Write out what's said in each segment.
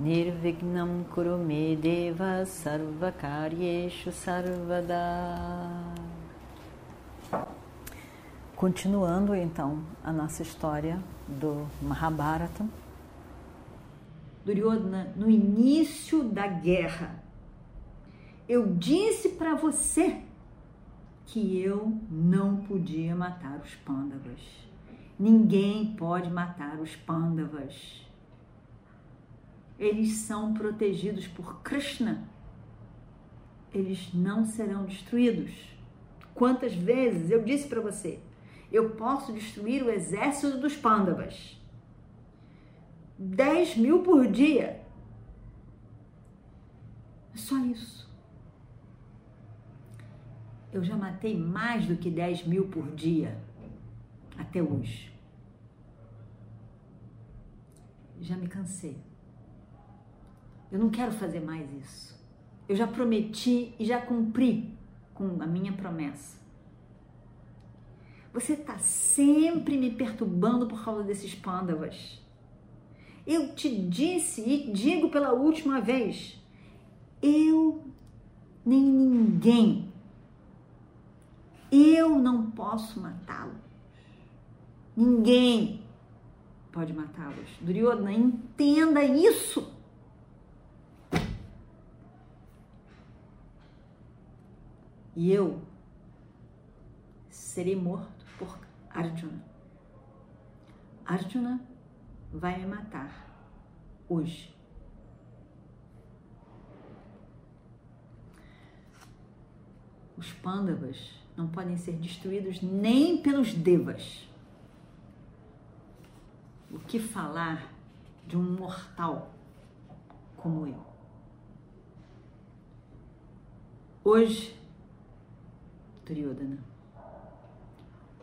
Nirvignam Kurume Deva Sarvakaryeshu Sarvada Continuando então a nossa história do Mahabharata. Duryodhana, no início da guerra, eu disse para você que eu não podia matar os pândavas. Ninguém pode matar os pândavas. Eles são protegidos por Krishna. Eles não serão destruídos. Quantas vezes eu disse para você? eu posso destruir o exército dos pândavas. 10 mil por dia. Só isso. Eu já matei mais do que 10 mil por dia até hoje. Já me cansei. Eu não quero fazer mais isso. Eu já prometi e já cumpri com a minha promessa. Você está sempre me perturbando por causa desses pândavas. Eu te disse e digo pela última vez: eu nem ninguém, eu não posso matá-los. Ninguém pode matá-los. Duryodhana, entenda isso. E eu serei morto por Arjuna. Arjuna vai me matar hoje. Os Pandavas não podem ser destruídos nem pelos Devas. O que falar de um mortal como eu? Hoje, Duryodhana,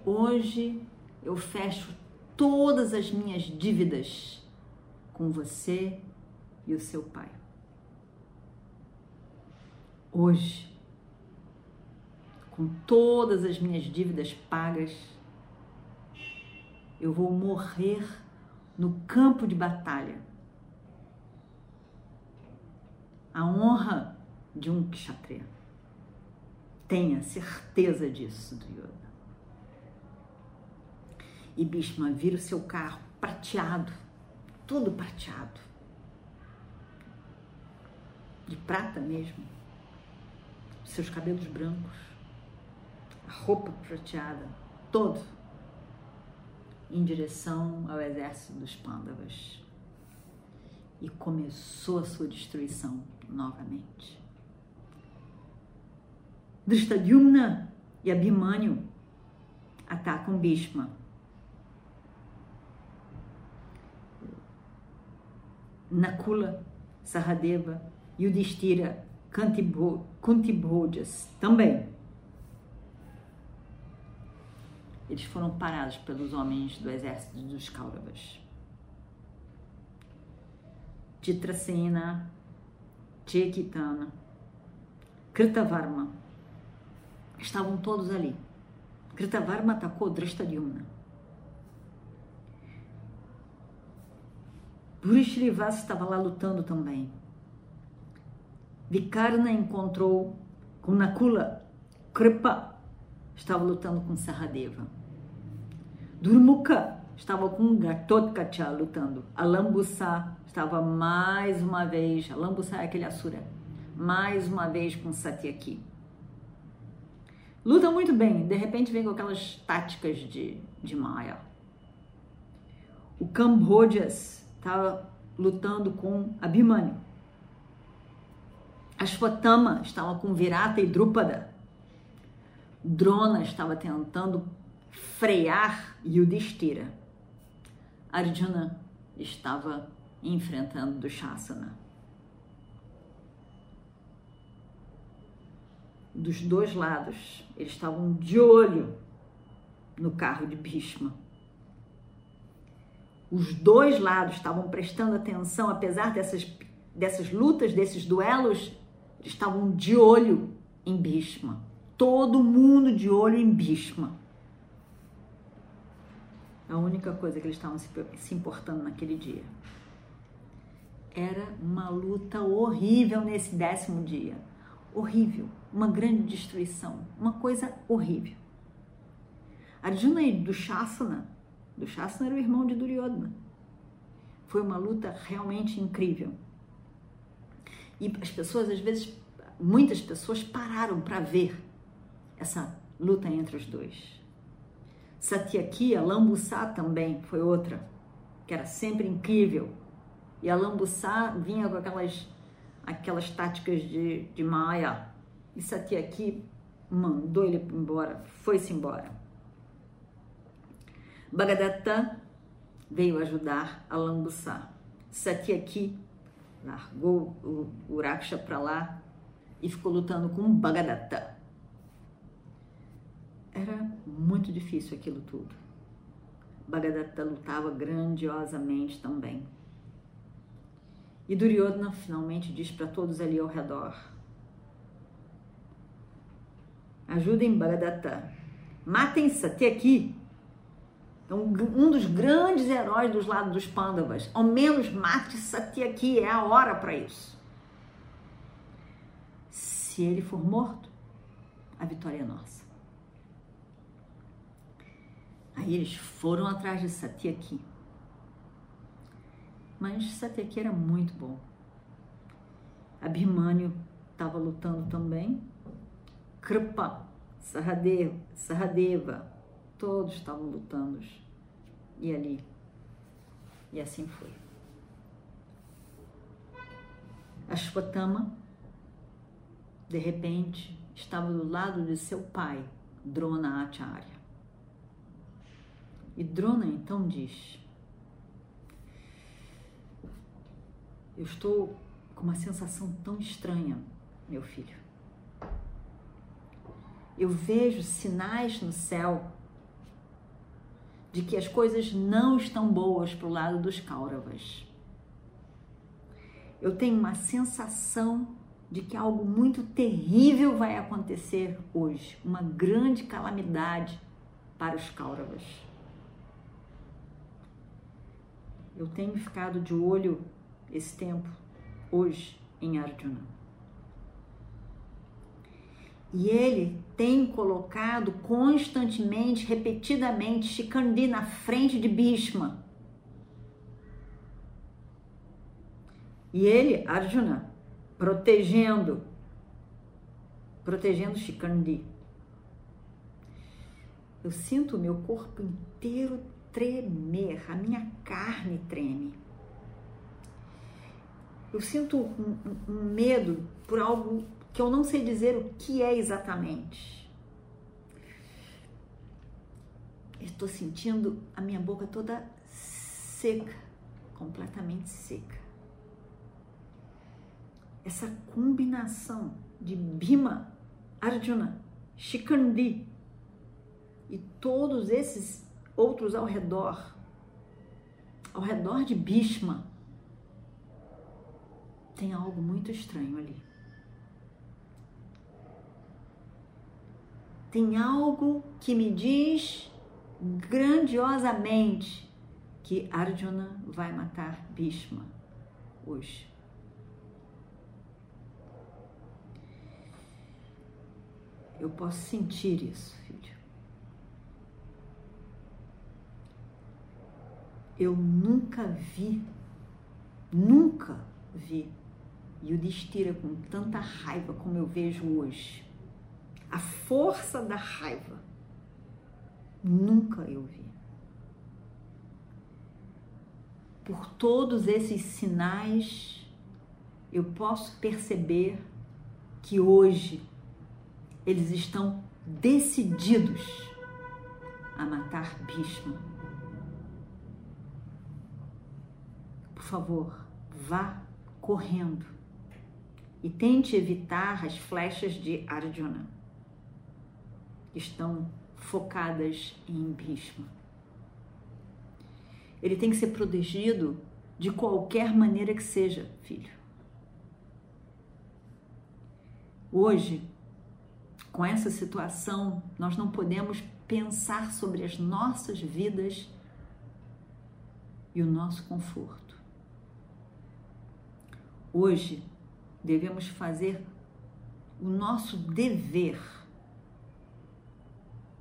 Hoje eu fecho todas as minhas dívidas com você e o seu pai. Hoje, com todas as minhas dívidas pagas, eu vou morrer no campo de batalha. A honra de um kshatriya. Tenha certeza disso, Duryodhana. E Bhishma vira o seu carro prateado, todo prateado. De prata mesmo. Seus cabelos brancos, a roupa prateada, todo em direção ao exército dos Pandavas. E começou a sua destruição novamente. Drishtadyumna e Abhimanyu atacam Bhishma Nakula, Sahadeva, Yudhishthira, Kuntibhojas também. Eles foram parados pelos homens do exército dos Kauravas. Titrasena, Chekitana, Kritavarma, estavam todos ali. Kritavarma atacou Drishtadyumna Vrishilivasa estava lá lutando também. Vikarna encontrou com Nakula. Kripa estava lutando com Saradeva. Durmukha estava com Gatotkacha lutando. Alambusa estava mais uma vez, Alambusa é aquele Asura, mais uma vez com Satyaki. Luta muito bem, de repente vem com aquelas táticas de, de Maya. O Cambojas estava lutando com Abhimanyu. Ashwatthama estava com Virata e Drúpada. Drona estava tentando frear Yudhishthira. Arjuna estava enfrentando Dushasana. Dos dois lados, eles estavam de olho no carro de Bhishma. Os dois lados estavam prestando atenção, apesar dessas, dessas lutas, desses duelos, eles estavam de olho em Bhishma. Todo mundo de olho em Bhishma. A única coisa que eles estavam se, importando naquele dia. Era uma luta horrível nesse décimo dia. Horrível. Uma grande destruição. Uma coisa horrível. Arjuna e Dushasana, Dushasana era o irmão de Duryodhana. Foi uma luta realmente incrível. E as pessoas, às vezes, muitas pessoas pararam para ver essa luta entre os dois. Satyaki, a Lambuçá também foi outra, que era sempre incrível. E a Lambuçá vinha com aquelas, aquelas táticas de, de Maya. E Satyaki mandou ele embora, foi-se embora. Bhagadatta veio ajudar a Lambuçá. Satyaki largou o Uraksha para lá e ficou lutando com Bhagadatta. Era muito difícil aquilo tudo. Bhagadatta lutava grandiosamente também. E Duryodhana finalmente diz para todos ali ao redor: Ajudem Bhagadatta, matem Satyaki, então, um dos grandes heróis dos lados dos Pandavas. Ao menos mate Satyaki, é a hora para isso. Se ele for morto, a vitória é nossa. Aí eles foram atrás de Satyaki. Mas Satyaki era muito bom. Abhimanyu estava lutando também. Kripa, Sahadeva todos estavam lutando. E ali. E assim foi. Ashwatthama, de repente, estava do lado de seu pai, Drona Acharya. E Drona então diz: Eu estou com uma sensação tão estranha, meu filho. Eu vejo sinais no céu de que as coisas não estão boas para o lado dos Kauravas. Eu tenho uma sensação de que algo muito terrível vai acontecer hoje, uma grande calamidade para os Kauravas. Eu tenho ficado de olho esse tempo, hoje, em Arjuna. E ele tem colocado constantemente, repetidamente, Shikandi na frente de Bhishma. E ele, Arjuna, protegendo, protegendo Shikandi. Eu sinto o meu corpo inteiro tremer, a minha carne treme. Eu sinto um, um, medo por algo que eu não sei dizer o que é exatamente. Estou sentindo a minha boca toda seca, completamente seca. Essa combinação de Bhima, Arjuna, Shikandi e todos esses outros ao redor, ao redor de Bhishma, tem algo muito estranho ali. tem algo que me diz grandiosamente que Arjuna vai matar Bhishma hoje. Eu posso sentir isso, filho. Eu nunca vi, nunca vi Yudhishthira com tanta raiva como eu vejo hoje a força da raiva. Nunca eu vi. Por todos esses sinais, eu posso perceber que hoje eles estão decididos a matar Bhishma. Por favor, vá correndo e tente evitar as flechas de Arjuna, que estão focadas em Bhishma. Ele tem que ser protegido de qualquer maneira que seja, filho. Hoje, com essa situação, nós não podemos pensar sobre as nossas vidas e o nosso conforto. Hoje, devemos fazer o nosso dever.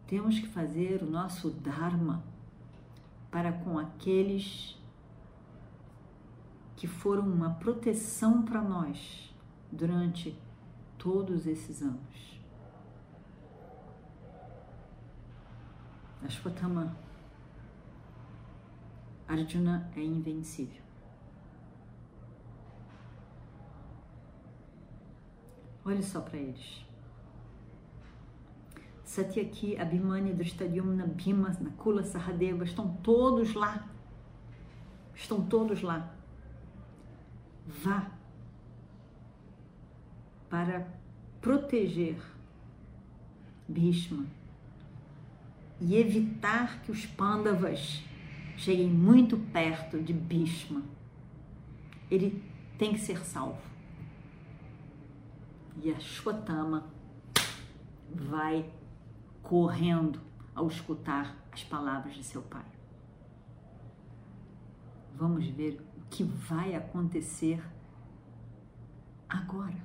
Temos que fazer o nosso Dharma para com aqueles que foram uma proteção para nós durante todos esses anos. Ashwatthama Arjuna é invencível. Olhe só para eles. Satyaki, Abhimani, Drishtadyumna, Bhima, Nakula, Sahadeva, estão todos lá. Estão todos lá. Vá para proteger Bhishma e evitar que os Pandavas cheguem muito perto de Bhishma. Ele tem que ser salvo e a Shwatama vai correndo ao escutar as palavras de seu pai. Vamos ver o que vai acontecer agora.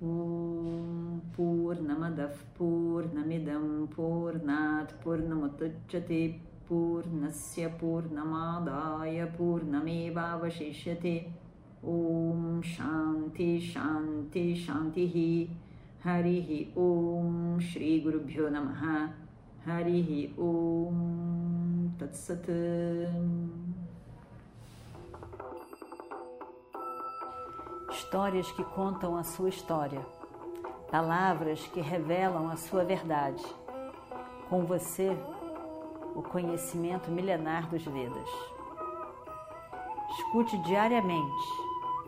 Om Purnamadav Purnamidam Purnat Purnamutachyate Purnasya Purnamadaya Om Shanti Shanti Shanti Harihi Om Shri Guru Bhyo Harihi Om Tatsatam Histórias que contam a sua história. Palavras que revelam a sua verdade. Com você, o conhecimento milenar dos Vedas. Escute diariamente